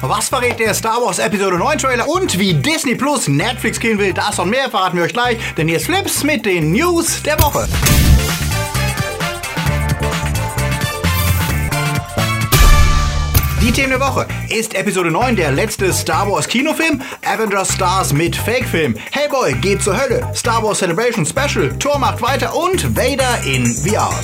Was verrät der Star Wars Episode 9 Trailer und wie Disney Plus Netflix killen will, das und mehr verraten wir euch gleich, denn hier ist Flips mit den News der Woche. Die Themen der Woche ist Episode 9 der letzte Star Wars Kinofilm, Avengers Stars mit Fake-Film, Hellboy geht zur Hölle, Star Wars Celebration Special, Tor macht weiter und Vader in VR.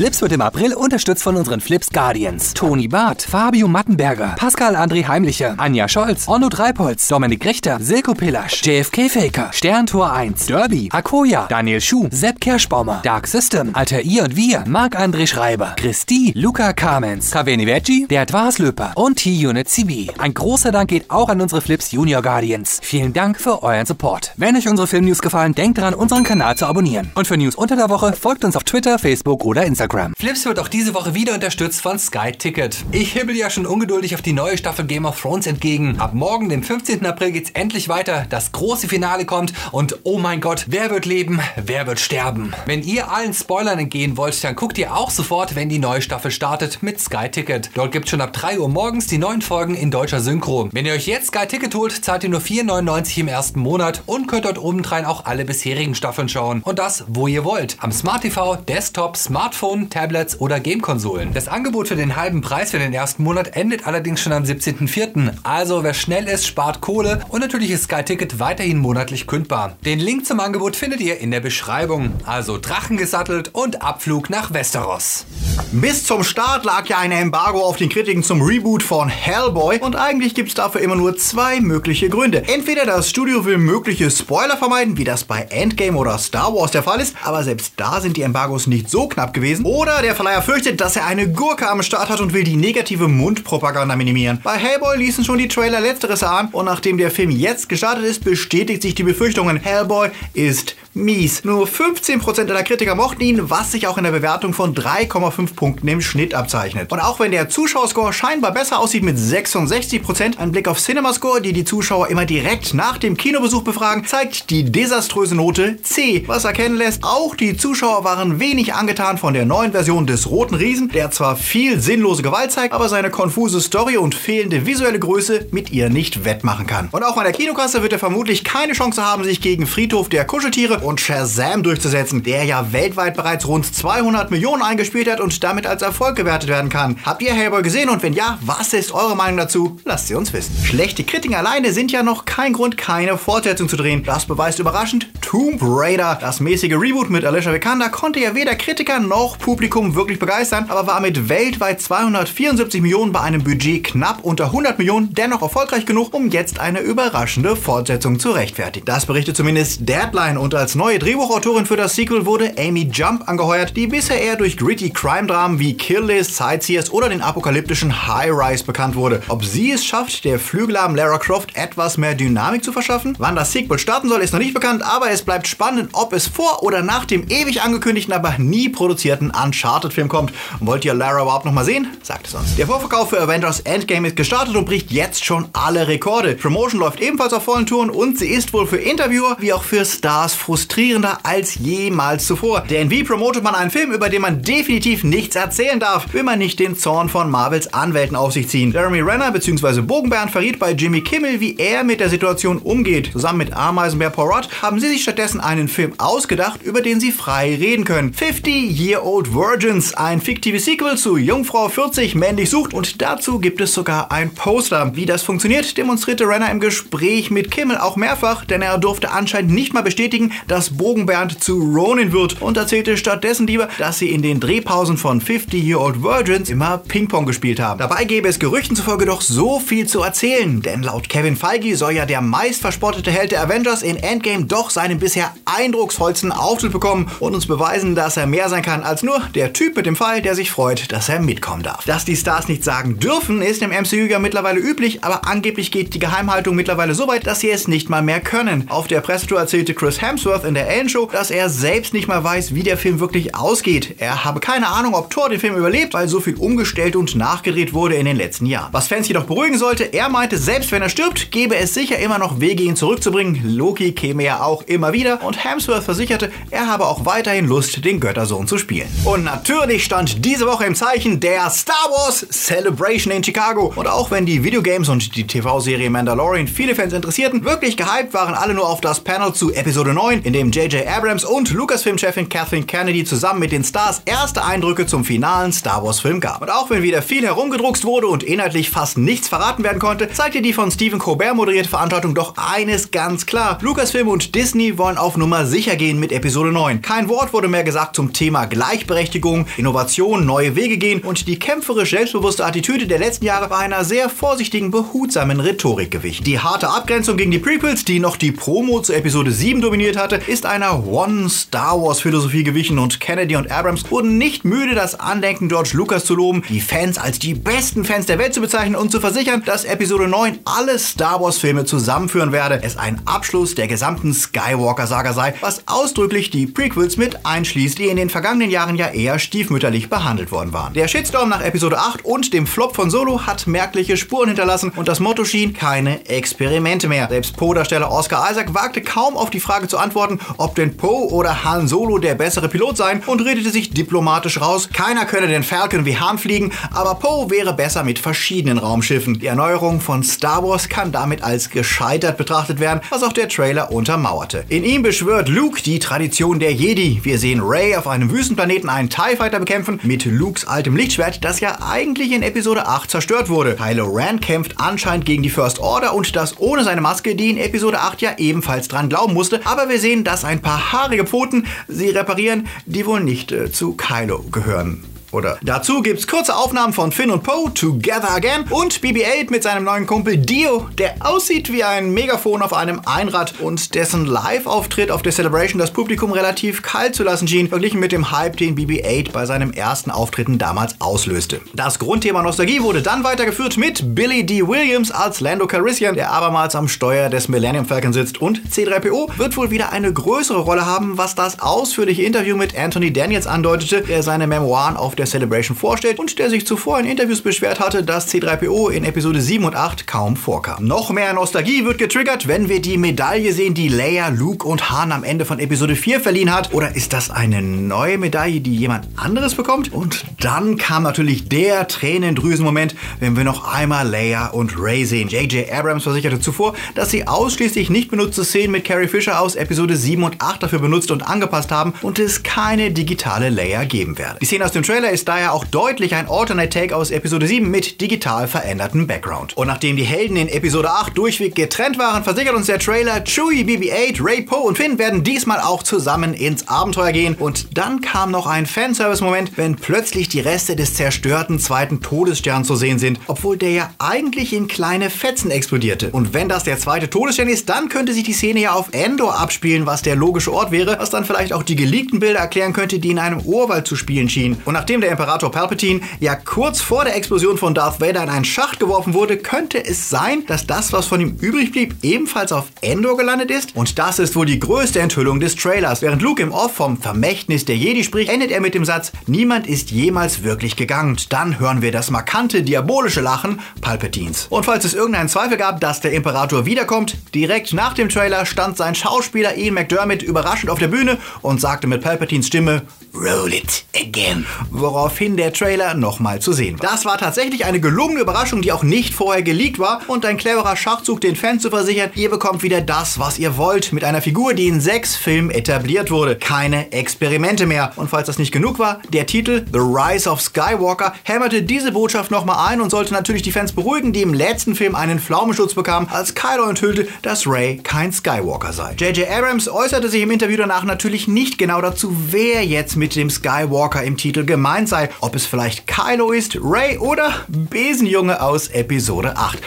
Flips wird im April unterstützt von unseren Flips Guardians. Toni Barth, Fabio Mattenberger, Pascal André Heimlicher, Anja Scholz, Onno Dreipolz, Dominik Richter, Silko Pillasch, JFK Faker, Sterntor 1, Derby, Akoya, Daniel Schuh, Sepp Kerschbaumer, Dark System, Alter I und Wir, Marc-André Schreiber, Christi, Luca Kamens, Kaveni Veggi, Bert Waslöper und T-Unit CB. Ein großer Dank geht auch an unsere Flips Junior Guardians. Vielen Dank für euren Support. Wenn euch unsere Filmnews gefallen, denkt daran, unseren Kanal zu abonnieren. Und für News unter der Woche folgt uns auf Twitter, Facebook oder Instagram. Flips wird auch diese Woche wieder unterstützt von Sky Ticket. Ich hibbel ja schon ungeduldig auf die neue Staffel Game of Thrones entgegen. Ab morgen, dem 15. April, geht's endlich weiter. Das große Finale kommt und oh mein Gott, wer wird leben, wer wird sterben? Wenn ihr allen Spoilern entgehen wollt, dann guckt ihr auch sofort, wenn die neue Staffel startet mit Sky Ticket. Dort gibt's schon ab 3 Uhr morgens die neuen Folgen in deutscher Synchro. Wenn ihr euch jetzt Sky Ticket holt, zahlt ihr nur 4,99 im ersten Monat und könnt dort obendrein auch alle bisherigen Staffeln schauen. Und das, wo ihr wollt. Am Smart TV, Desktop, Smartphone, Tablets oder Gamekonsolen. Das Angebot für den halben Preis für den ersten Monat endet allerdings schon am 17.04. Also wer schnell ist, spart Kohle und natürlich ist Sky Ticket weiterhin monatlich kündbar. Den Link zum Angebot findet ihr in der Beschreibung. Also Drachen gesattelt und Abflug nach Westeros. Bis zum Start lag ja ein Embargo auf den Kritiken zum Reboot von Hellboy und eigentlich gibt es dafür immer nur zwei mögliche Gründe. Entweder das Studio will mögliche Spoiler vermeiden, wie das bei Endgame oder Star Wars der Fall ist, aber selbst da sind die Embargos nicht so knapp gewesen. Oder der Verleiher fürchtet, dass er eine Gurke am Start hat und will die negative Mundpropaganda minimieren. Bei Hellboy ließen schon die Trailer letzteres ahnen und nachdem der Film jetzt gestartet ist, bestätigt sich die Befürchtungen. Hellboy ist mies. Nur 15% aller Kritiker mochten ihn, was sich auch in der Bewertung von 3,5 Punkten im Schnitt abzeichnet. Und auch wenn der Zuschauerscore scheinbar besser aussieht mit 66%, ein Blick auf CinemaScore, die die Zuschauer immer direkt nach dem Kinobesuch befragen, zeigt die desaströse Note C, was erkennen lässt, auch die Zuschauer waren wenig angetan von der neuen Version des Roten Riesen, der zwar viel sinnlose Gewalt zeigt, aber seine konfuse Story und fehlende visuelle Größe mit ihr nicht wettmachen kann. Und auch an der Kinokasse wird er vermutlich keine Chance haben, sich gegen Friedhof der Kuscheltiere und Shazam durchzusetzen, der ja weltweit bereits rund 200 Millionen eingespielt hat und damit als Erfolg gewertet werden kann. Habt ihr Hellboy gesehen und wenn ja, was ist eure Meinung dazu? Lasst sie uns wissen. Schlechte Kritiken alleine sind ja noch kein Grund, keine Fortsetzung zu drehen. Das beweist überraschend Tomb Raider. Das mäßige Reboot mit Alicia Vikander konnte ja weder Kritiker noch Publikum wirklich begeistern, aber war mit weltweit 274 Millionen bei einem Budget knapp unter 100 Millionen dennoch erfolgreich genug, um jetzt eine überraschende Fortsetzung zu rechtfertigen. Das berichtet zumindest Deadline und als neue Drehbuchautorin für das Sequel wurde Amy Jump angeheuert, die bisher eher durch gritty Crime-Dramen wie Kill List, Sightseers oder den apokalyptischen High Rise bekannt wurde. Ob sie es schafft, der Flügelarm Lara Croft etwas mehr Dynamik zu verschaffen? Wann das Sequel starten soll, ist noch nicht bekannt, aber es bleibt spannend, ob es vor oder nach dem ewig angekündigten, aber nie produzierten Uncharted-Film kommt. Und wollt ihr Lara überhaupt noch mal sehen? Sagt es uns. Der Vorverkauf für Avengers Endgame ist gestartet und bricht jetzt schon alle Rekorde. Promotion läuft ebenfalls auf vollen Touren und sie ist wohl für Interviewer wie auch für Stars frustrierender als jemals zuvor. Denn wie promotet man einen Film, über den man definitiv nichts erzählen darf, will man nicht den Zorn von Marvels Anwälten auf sich ziehen. Jeremy Renner bzw. Bogenbernd verriet bei Jimmy Kimmel, wie er mit der Situation umgeht. Zusammen mit Ameisenbär Poirot haben sie sich stattdessen einen Film ausgedacht, über den sie frei reden können. 50 Year Old Virgins, ein fiktives Sequel zu Jungfrau 40 männlich sucht und dazu gibt es sogar ein Poster. Wie das funktioniert, demonstrierte Renner im Gespräch mit Kimmel auch mehrfach, denn er durfte anscheinend nicht mal bestätigen, dass Bogenbernd zu Ronin wird und erzählte stattdessen lieber, dass sie in den Drehpausen von 50 Year Old Virgins immer Ping-Pong gespielt haben. Dabei gäbe es Gerüchten zufolge doch so viel zu erzählen, denn laut Kevin Feige soll ja der meist verspottete Held der Avengers in Endgame doch seinen bisher eindrucksvollsten Auftritt bekommen und uns beweisen, dass er mehr sein kann als nur der Typ mit dem Fall, der sich freut, dass er mitkommen darf. Dass die Stars nicht sagen dürfen, ist im MCU ja mittlerweile üblich, aber angeblich geht die Geheimhaltung mittlerweile so weit, dass sie es nicht mal mehr können. Auf der Pressetour erzählte Chris Hemsworth, in der Ellen-Show, dass er selbst nicht mal weiß, wie der Film wirklich ausgeht. Er habe keine Ahnung, ob Thor den Film überlebt, weil so viel umgestellt und nachgedreht wurde in den letzten Jahren. Was Fans jedoch beruhigen sollte, er meinte, selbst wenn er stirbt, gäbe es sicher immer noch Wege, ihn zurückzubringen. Loki käme ja auch immer wieder und Hemsworth versicherte, er habe auch weiterhin Lust, den Göttersohn zu spielen. Und natürlich stand diese Woche im Zeichen der Star Wars Celebration in Chicago. Und auch wenn die Videogames und die TV-Serie Mandalorian viele Fans interessierten, wirklich gehypt waren alle nur auf das Panel zu Episode 9, in dem J.J. Abrams und Lucasfilm-Chefin Kathleen Kennedy zusammen mit den Stars erste Eindrücke zum finalen Star Wars-Film gab. Und auch wenn wieder viel herumgedruckst wurde und inhaltlich fast nichts verraten werden konnte, zeigte die von Stephen Colbert moderierte Veranstaltung doch eines ganz klar. Lucasfilm und Disney wollen auf Nummer sicher gehen mit Episode 9. Kein Wort wurde mehr gesagt zum Thema Gleichberechtigung, Innovation, neue Wege gehen und die kämpferisch selbstbewusste Attitüde der letzten Jahre war einer sehr vorsichtigen, behutsamen Rhetorik gewichen. Die harte Abgrenzung gegen die Prequels, die noch die Promo zu Episode 7 dominiert hatte, ist einer One-Star Wars-Philosophie gewichen und Kennedy und Abrams wurden nicht müde, das Andenken George Lucas zu loben, die Fans als die besten Fans der Welt zu bezeichnen und zu versichern, dass Episode 9 alle Star Wars-Filme zusammenführen werde, es ein Abschluss der gesamten Skywalker-Saga sei, was ausdrücklich die Prequels mit einschließt, die in den vergangenen Jahren ja eher stiefmütterlich behandelt worden waren. Der Shitstorm nach Episode 8 und dem Flop von Solo hat merkliche Spuren hinterlassen und das Motto schien keine Experimente mehr. Selbst Poe-Darsteller Oscar Isaac wagte kaum auf die Frage zu antworten, ob denn Poe oder Han Solo der bessere Pilot seien und redete sich diplomatisch raus, keiner könne den Falcon wie Han fliegen, aber Poe wäre besser mit verschiedenen Raumschiffen. Die Erneuerung von Star Wars kann damit als gescheitert betrachtet werden, was auch der Trailer untermauerte. In ihm beschwört Luke die Tradition der Jedi. Wir sehen Rey auf einem Wüstenplaneten einen TIE Fighter bekämpfen mit Lukes altem Lichtschwert, das ja eigentlich in Episode 8 zerstört wurde. Kylo Ren kämpft anscheinend gegen die First Order und das ohne seine Maske, die in Episode 8 ja ebenfalls dran glauben musste. Aber wir sehen, dass ein paar haarige Pfoten sie reparieren, die wohl nicht äh, zu Kylo gehören oder dazu gibt's kurze Aufnahmen von Finn und Poe Together Again und BB-8 mit seinem neuen Kumpel Dio, der aussieht wie ein Megafon auf einem Einrad und dessen Live-Auftritt auf der Celebration das Publikum relativ kalt zu lassen schien, verglichen mit dem Hype, den BB-8 bei seinem ersten Auftritten damals auslöste. Das Grundthema Nostalgie wurde dann weitergeführt mit Billy D. Williams als Lando Calrissian, der abermals am Steuer des Millennium Falcon sitzt und C3PO wird wohl wieder eine größere Rolle haben, was das ausführliche Interview mit Anthony Daniels andeutete, der seine Memoiren auf der Celebration vorstellt und der sich zuvor in Interviews beschwert hatte, dass C3PO in Episode 7 und 8 kaum vorkam. Noch mehr Nostalgie wird getriggert, wenn wir die Medaille sehen, die Leia, Luke und Han am Ende von Episode 4 verliehen hat. Oder ist das eine neue Medaille, die jemand anderes bekommt? Und dann kam natürlich der Tränendrüsenmoment, wenn wir noch einmal Leia und Rey sehen. J.J. Abrams versicherte zuvor, dass sie ausschließlich nicht benutzte Szenen mit Carrie Fisher aus Episode 7 und 8 dafür benutzt und angepasst haben und es keine digitale Leia geben werde. Die Szene aus dem Trailer ist daher auch deutlich ein Alternate Take aus Episode 7 mit digital verändertem Background. Und nachdem die Helden in Episode 8 durchweg getrennt waren, versichert uns der Trailer, Chewie, BB-8, Ray, Poe und Finn werden diesmal auch zusammen ins Abenteuer gehen. Und dann kam noch ein Fanservice-Moment, wenn plötzlich die Reste des zerstörten zweiten Todessterns zu sehen sind, obwohl der ja eigentlich in kleine Fetzen explodierte. Und wenn das der zweite Todesstern ist, dann könnte sich die Szene ja auf Endor abspielen, was der logische Ort wäre, was dann vielleicht auch die geleakten Bilder erklären könnte, die in einem Urwald zu spielen schienen. Und nachdem der Imperator Palpatine ja kurz vor der Explosion von Darth Vader in einen Schacht geworfen wurde, könnte es sein, dass das, was von ihm übrig blieb, ebenfalls auf Endor gelandet ist? Und das ist wohl die größte Enthüllung des Trailers. Während Luke im Off vom Vermächtnis der Jedi spricht, endet er mit dem Satz, niemand ist jemals wirklich gegangen. Dann hören wir das markante, diabolische Lachen Palpatines. Und falls es irgendeinen Zweifel gab, dass der Imperator wiederkommt, direkt nach dem Trailer stand sein Schauspieler Ian McDermott überraschend auf der Bühne und sagte mit Palpatines Stimme, Roll it again. Woraufhin der Trailer nochmal zu sehen war. Das war tatsächlich eine gelungene Überraschung, die auch nicht vorher geleakt war und ein cleverer Schachzug, den Fans zu versichern, ihr bekommt wieder das, was ihr wollt, mit einer Figur, die in sechs Filmen etabliert wurde. Keine Experimente mehr. Und falls das nicht genug war, der Titel The Rise of Skywalker hämmerte diese Botschaft nochmal ein und sollte natürlich die Fans beruhigen, die im letzten Film einen Pflaumenschutz bekamen, als Kylo enthüllte, dass Rey kein Skywalker sei. J.J. Abrams äußerte sich im Interview danach natürlich nicht genau dazu, wer jetzt mit dem Skywalker im Titel gemeint sei. Ob es vielleicht Kylo ist, Ray oder Besenjunge aus Episode 8.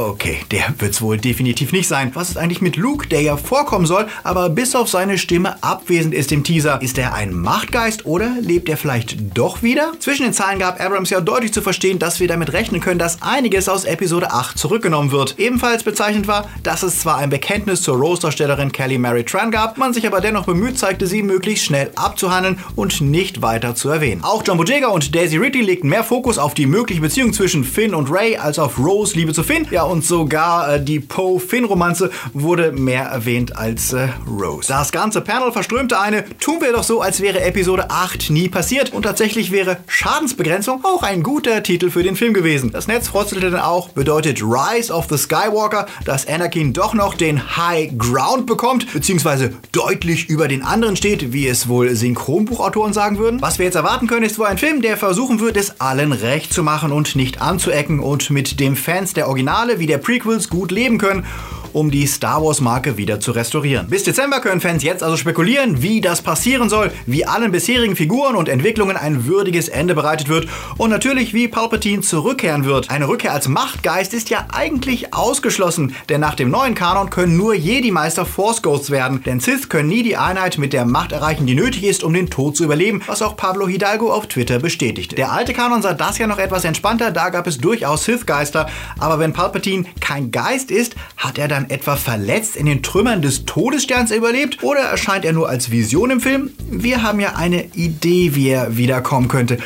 Okay, der wird's wohl definitiv nicht sein. Was ist eigentlich mit Luke, der ja vorkommen soll, aber bis auf seine Stimme abwesend ist im Teaser? Ist er ein Machtgeist oder lebt er vielleicht doch wieder? Zwischen den Zeilen gab Abrams ja deutlich zu verstehen, dass wir damit rechnen können, dass einiges aus Episode 8 zurückgenommen wird. Ebenfalls bezeichnend war, dass es zwar ein Bekenntnis zur Rose-Darstellerin Kelly Mary Tran gab, man sich aber dennoch bemüht zeigte, sie möglichst schnell abzuhandeln und nicht weiter zu erwähnen. Auch John Boyega und Daisy Ridley legten mehr Fokus auf die mögliche Beziehung zwischen Finn und Ray als auf Rose Liebe zu Finn. Ja, und sogar äh, die Poe-Finn-Romanze wurde mehr erwähnt als äh, Rose. Das ganze Panel verströmte eine, tun wir doch so, als wäre Episode 8 nie passiert. Und tatsächlich wäre Schadensbegrenzung auch ein guter Titel für den Film gewesen. Das Netz frotzelte dann auch, bedeutet Rise of the Skywalker, dass Anakin doch noch den High Ground bekommt, beziehungsweise deutlich über den anderen steht, wie es wohl Synchronbuchautoren sagen würden. Was wir jetzt erwarten können, ist wohl ein Film, der versuchen wird, es allen recht zu machen und nicht anzuecken und mit dem Fans der Originale wie der Prequels gut leben können um die Star Wars Marke wieder zu restaurieren. Bis Dezember können Fans jetzt also spekulieren, wie das passieren soll, wie allen bisherigen Figuren und Entwicklungen ein würdiges Ende bereitet wird und natürlich wie Palpatine zurückkehren wird. Eine Rückkehr als Machtgeist ist ja eigentlich ausgeschlossen, denn nach dem neuen Kanon können nur Jedi-Meister Force Ghosts werden, denn Sith können nie die Einheit mit der Macht erreichen, die nötig ist, um den Tod zu überleben, was auch Pablo Hidalgo auf Twitter bestätigte. Der alte Kanon sah das ja noch etwas entspannter, da gab es durchaus Sith-Geister, aber wenn Palpatine kein Geist ist, hat er dann dann etwa verletzt in den Trümmern des Todessterns überlebt oder erscheint er nur als Vision im Film? Wir haben ja eine Idee, wie er wiederkommen könnte.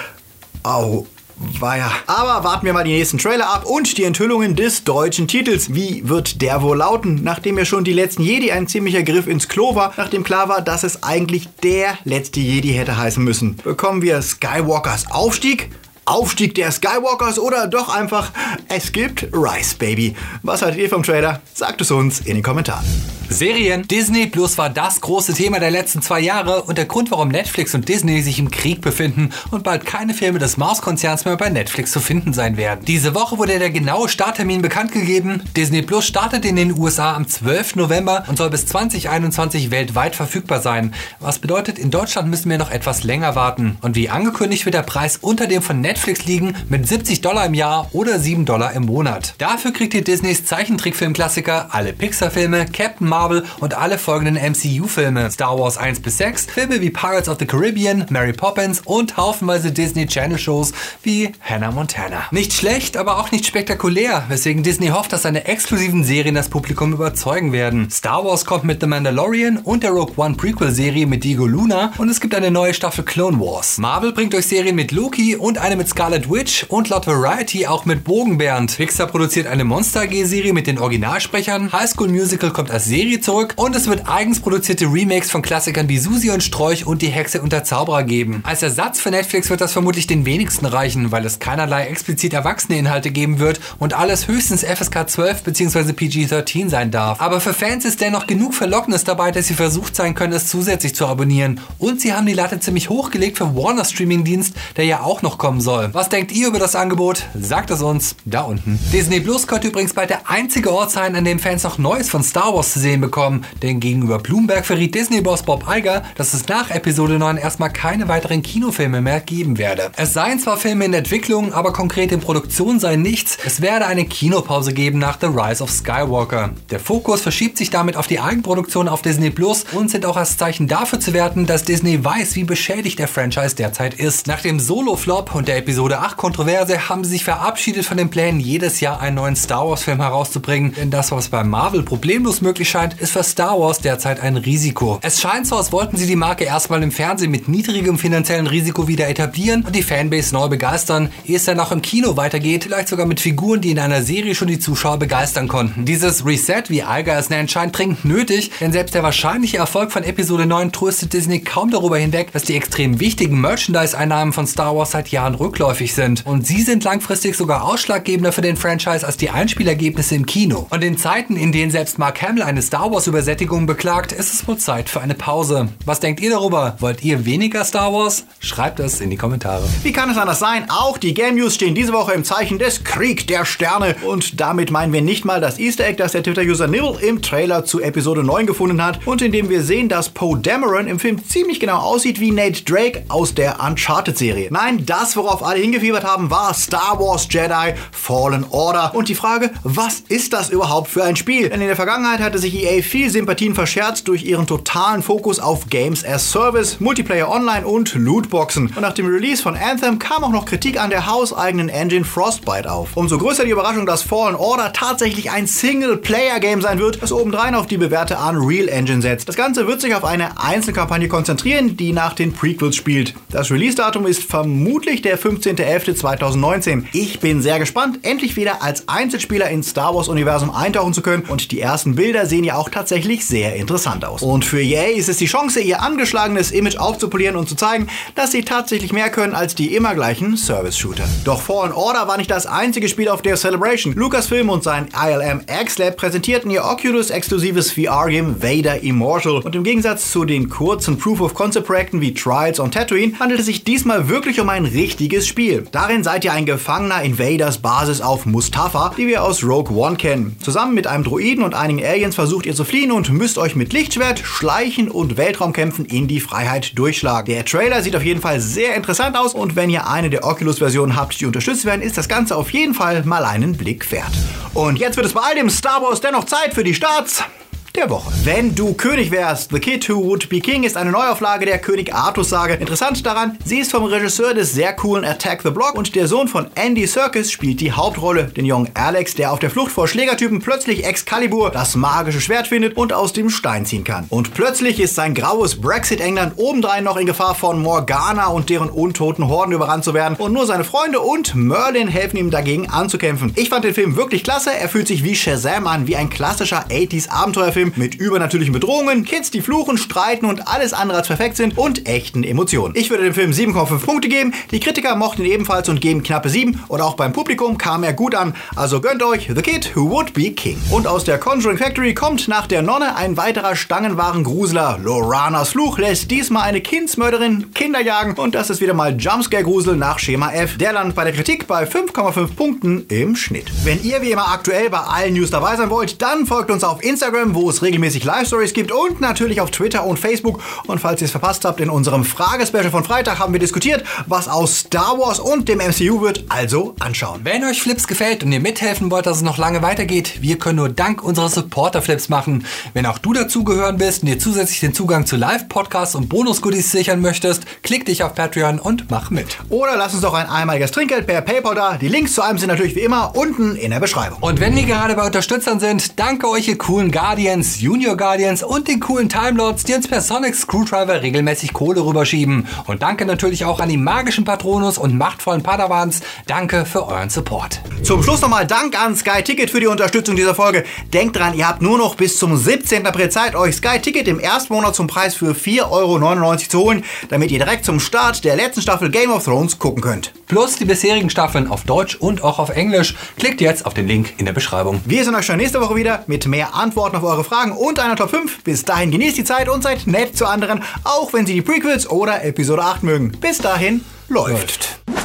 Au, ja. Aber warten wir mal die nächsten Trailer ab und die Enthüllungen des deutschen Titels. Wie wird der wohl lauten? Nachdem ja schon die letzten Jedi ein ziemlicher Griff ins Klo war, nachdem klar war, dass es eigentlich der letzte Jedi hätte heißen müssen. Bekommen wir Skywalkers Aufstieg? Aufstieg der Skywalkers oder doch einfach es gibt Rice Baby. Was haltet ihr vom Trailer? Sagt es uns in den Kommentaren. Serien. Disney Plus war das große Thema der letzten zwei Jahre und der Grund, warum Netflix und Disney sich im Krieg befinden und bald keine Filme des Mauskonzerns mehr bei Netflix zu finden sein werden. Diese Woche wurde der genaue Starttermin bekannt gegeben. Disney Plus startet in den USA am 12. November und soll bis 2021 weltweit verfügbar sein. Was bedeutet, in Deutschland müssen wir noch etwas länger warten. Und wie angekündigt wird der Preis unter dem von Netflix Netflix liegen mit 70 Dollar im Jahr oder 7 Dollar im Monat. Dafür kriegt ihr Disneys Zeichentrickfilmklassiker, alle Pixar-Filme, Captain Marvel und alle folgenden MCU-Filme, Star Wars 1 bis 6, Filme wie Pirates of the Caribbean, Mary Poppins und haufenweise Disney Channel-Shows wie Hannah Montana. Nicht schlecht, aber auch nicht spektakulär, weswegen Disney hofft, dass seine exklusiven Serien das Publikum überzeugen werden. Star Wars kommt mit The Mandalorian und der Rogue One Prequel-Serie mit Diego Luna und es gibt eine neue Staffel Clone Wars. Marvel bringt euch Serien mit Loki und eine mit mit Scarlet Witch und laut Variety auch mit Bogenbernd. Pixar produziert eine Monster AG-Serie mit den Originalsprechern, High School Musical kommt als Serie zurück und es wird eigens produzierte Remakes von Klassikern wie Susi und Strolch und Die Hexe und der Zauberer geben. Als Ersatz für Netflix wird das vermutlich den wenigsten reichen, weil es keinerlei explizit erwachsene Inhalte geben wird und alles höchstens FSK 12 bzw. PG-13 sein darf. Aber für Fans ist dennoch genug Verlocknis dabei, dass sie versucht sein können, es zusätzlich zu abonnieren. Und sie haben die Latte ziemlich hochgelegt für Warner Streaming Dienst, der ja auch noch kommen soll soll. Was denkt ihr über das Angebot? Sagt es uns da unten. Disney Plus könnte übrigens bald der einzige Ort sein, an dem Fans noch Neues von Star Wars zu sehen bekommen. Denn gegenüber Bloomberg verriet Disney-Boss Bob Iger, dass es nach Episode 9 erstmal keine weiteren Kinofilme mehr geben werde. Es seien zwar Filme in Entwicklung, aber konkret in Produktion sei nichts. Es werde eine Kinopause geben nach The Rise of Skywalker. Der Fokus verschiebt sich damit auf die Eigenproduktion auf Disney Plus und sind auch als Zeichen dafür zu werten, dass Disney weiß, wie beschädigt der Franchise derzeit ist. Nach dem Solo-Flop und der Episode 8 Kontroverse haben sie sich verabschiedet von den Plänen, jedes Jahr einen neuen Star Wars Film herauszubringen, denn das, was bei Marvel problemlos möglich scheint, ist für Star Wars derzeit ein Risiko. Es scheint so, als wollten sie die Marke erstmal im Fernsehen mit niedrigem finanziellen Risiko wieder etablieren und die Fanbase neu begeistern, ehe es dann auch im Kino weitergeht, vielleicht sogar mit Figuren, die in einer Serie schon die Zuschauer begeistern konnten. Dieses Reset, wie Alga es nennt, scheint dringend nötig, denn selbst der wahrscheinliche Erfolg von Episode 9 tröstet Disney kaum darüber hinweg, dass die extrem wichtigen Merchandise-Einnahmen von Star Wars seit Jahren rückläufig rückläufig sind. Und sie sind langfristig sogar ausschlaggebender für den Franchise als die Einspielergebnisse im Kino. Und in Zeiten, in denen selbst Mark Hamill eine Star Wars Übersättigung beklagt, ist es wohl Zeit für eine Pause. Was denkt ihr darüber? Wollt ihr weniger Star Wars? Schreibt es in die Kommentare. Wie kann es anders sein? Auch die Game News stehen diese Woche im Zeichen des Krieg der Sterne. Und damit meinen wir nicht mal das Easter Egg, das der Twitter-User Nibble im Trailer zu Episode 9 gefunden hat und in dem wir sehen, dass Poe Dameron im Film ziemlich genau aussieht wie Nate Drake aus der Uncharted-Serie. Nein, das, worauf alle hingefiebert haben, war Star Wars Jedi Fallen Order. Und die Frage, was ist das überhaupt für ein Spiel? Denn in der Vergangenheit hatte sich EA viel Sympathien verscherzt durch ihren totalen Fokus auf Games as Service, Multiplayer Online und Lootboxen. Und nach dem Release von Anthem kam auch noch Kritik an der hauseigenen Engine Frostbite auf. Umso größer die Überraschung, dass Fallen Order tatsächlich ein Single-Player-Game sein wird, das obendrein auf die bewährte Unreal Engine setzt. Das Ganze wird sich auf eine Einzelkampagne konzentrieren, die nach den Prequels spielt. Das Release-Datum ist vermutlich der 15.11.2019. Ich bin sehr gespannt, endlich wieder als Einzelspieler ins Star Wars-Universum eintauchen zu können und die ersten Bilder sehen ja auch tatsächlich sehr interessant aus. Und für EA ist es die Chance, ihr angeschlagenes Image aufzupolieren und zu zeigen, dass sie tatsächlich mehr können als die immer gleichen Service-Shooter. Doch Fallen Order war nicht das einzige Spiel auf der Celebration. Lucasfilm und sein ILM X-Lab präsentierten ihr Oculus-exklusives VR-Game Vader Immortal. Und im Gegensatz zu den kurzen Proof-of-Concept-Projekten wie Trials on Tatooine handelt es sich diesmal wirklich um ein richtiges Spiel. Darin seid ihr ein Gefangener in Vaders Basis auf Mustafa, die wir aus Rogue One kennen. Zusammen mit einem Droiden und einigen Aliens versucht ihr zu fliehen und müsst euch mit Lichtschwert, Schleichen und Weltraumkämpfen in die Freiheit durchschlagen. Der Trailer sieht auf jeden Fall sehr interessant aus und wenn ihr eine der Oculus-Versionen habt, die unterstützt werden, ist das Ganze auf jeden Fall mal einen Blick wert. Und jetzt wird es bei all dem Star Wars dennoch Zeit für die Starts der Woche. Wenn du König wärst, The Kid Who Would Be King ist eine Neuauflage der König Artus Sage. Interessant daran, sie ist vom Regisseur des sehr coolen Attack the Block und der Sohn von Andy Serkis spielt die Hauptrolle, den jungen Alex, der auf der Flucht vor Schlägertypen plötzlich Excalibur, das magische Schwert findet und aus dem Stein ziehen kann. Und plötzlich ist sein graues Brexit-England obendrein noch in Gefahr von Morgana und deren untoten Horden überrannt zu werden und nur seine Freunde und Merlin helfen ihm dagegen anzukämpfen. Ich fand den Film wirklich klasse, er fühlt sich wie Shazam an, wie ein klassischer 80s Abenteuerfilm Film mit übernatürlichen Bedrohungen, Kids, die fluchen, streiten und alles andere als perfekt sind und echten Emotionen. Ich würde dem Film 7,5 Punkte geben. Die Kritiker mochten ihn ebenfalls und geben knappe 7 und auch beim Publikum kam er gut an. Also gönnt euch The Kid Who Would Be King. Und aus der Conjuring Factory kommt nach der Nonne ein weiterer Stangenwaren-Grusler. Loranas Fluch lässt diesmal eine Kindsmörderin Kinder jagen und das ist wieder mal Jumpscare-Grusel nach Schema F. Der landet bei der Kritik bei 5,5 Punkten im Schnitt. Wenn ihr wie immer aktuell bei allen News dabei sein wollt, dann folgt uns auf Instagram, wo es regelmäßig Live-Stories gibt und natürlich auf Twitter und Facebook. Und falls ihr es verpasst habt, in unserem Fragespecial von Freitag haben wir diskutiert, was aus Star Wars und dem MCU wird. Also anschauen. Wenn euch Flips gefällt und ihr mithelfen wollt, dass es noch lange weitergeht, wir können nur dank unserer Supporter-Flips machen. Wenn auch du dazugehören bist und dir zusätzlich den Zugang zu Live-Podcasts und Bonus-Goodies sichern möchtest, klick dich auf Patreon und mach mit. Oder lass uns doch ein einmaliges Trinkgeld per PayPal da. Die Links zu allem sind natürlich wie immer unten in der Beschreibung. Und wenn wir gerade bei Unterstützern sind, danke euch ihr coolen Guardians Guardians, Junior Guardians und den coolen Timelords, die uns per Sonic Screwdriver regelmäßig Kohle rüberschieben. Und danke natürlich auch an die magischen Patronus und machtvollen Padawans. Danke für euren Support. Zum Schluss nochmal Dank an Sky Ticket für die Unterstützung dieser Folge. Denkt dran, ihr habt nur noch bis zum 17. April Zeit, euch Sky Ticket im ersten Monat zum Preis für 4,99 Euro zu holen, damit ihr direkt zum Start der letzten Staffel Game of Thrones gucken könnt. Plus die bisherigen Staffeln auf Deutsch und auch auf Englisch. Klickt jetzt auf den Link in der Beschreibung. Wir sehen euch schon nächste Woche wieder mit mehr Antworten auf eure Fragen Fragen und einer Top 5. Bis dahin genießt die Zeit und seid nett zu anderen, auch wenn sie die Prequels oder Episode 8 mögen. Bis dahin läuft. läuft.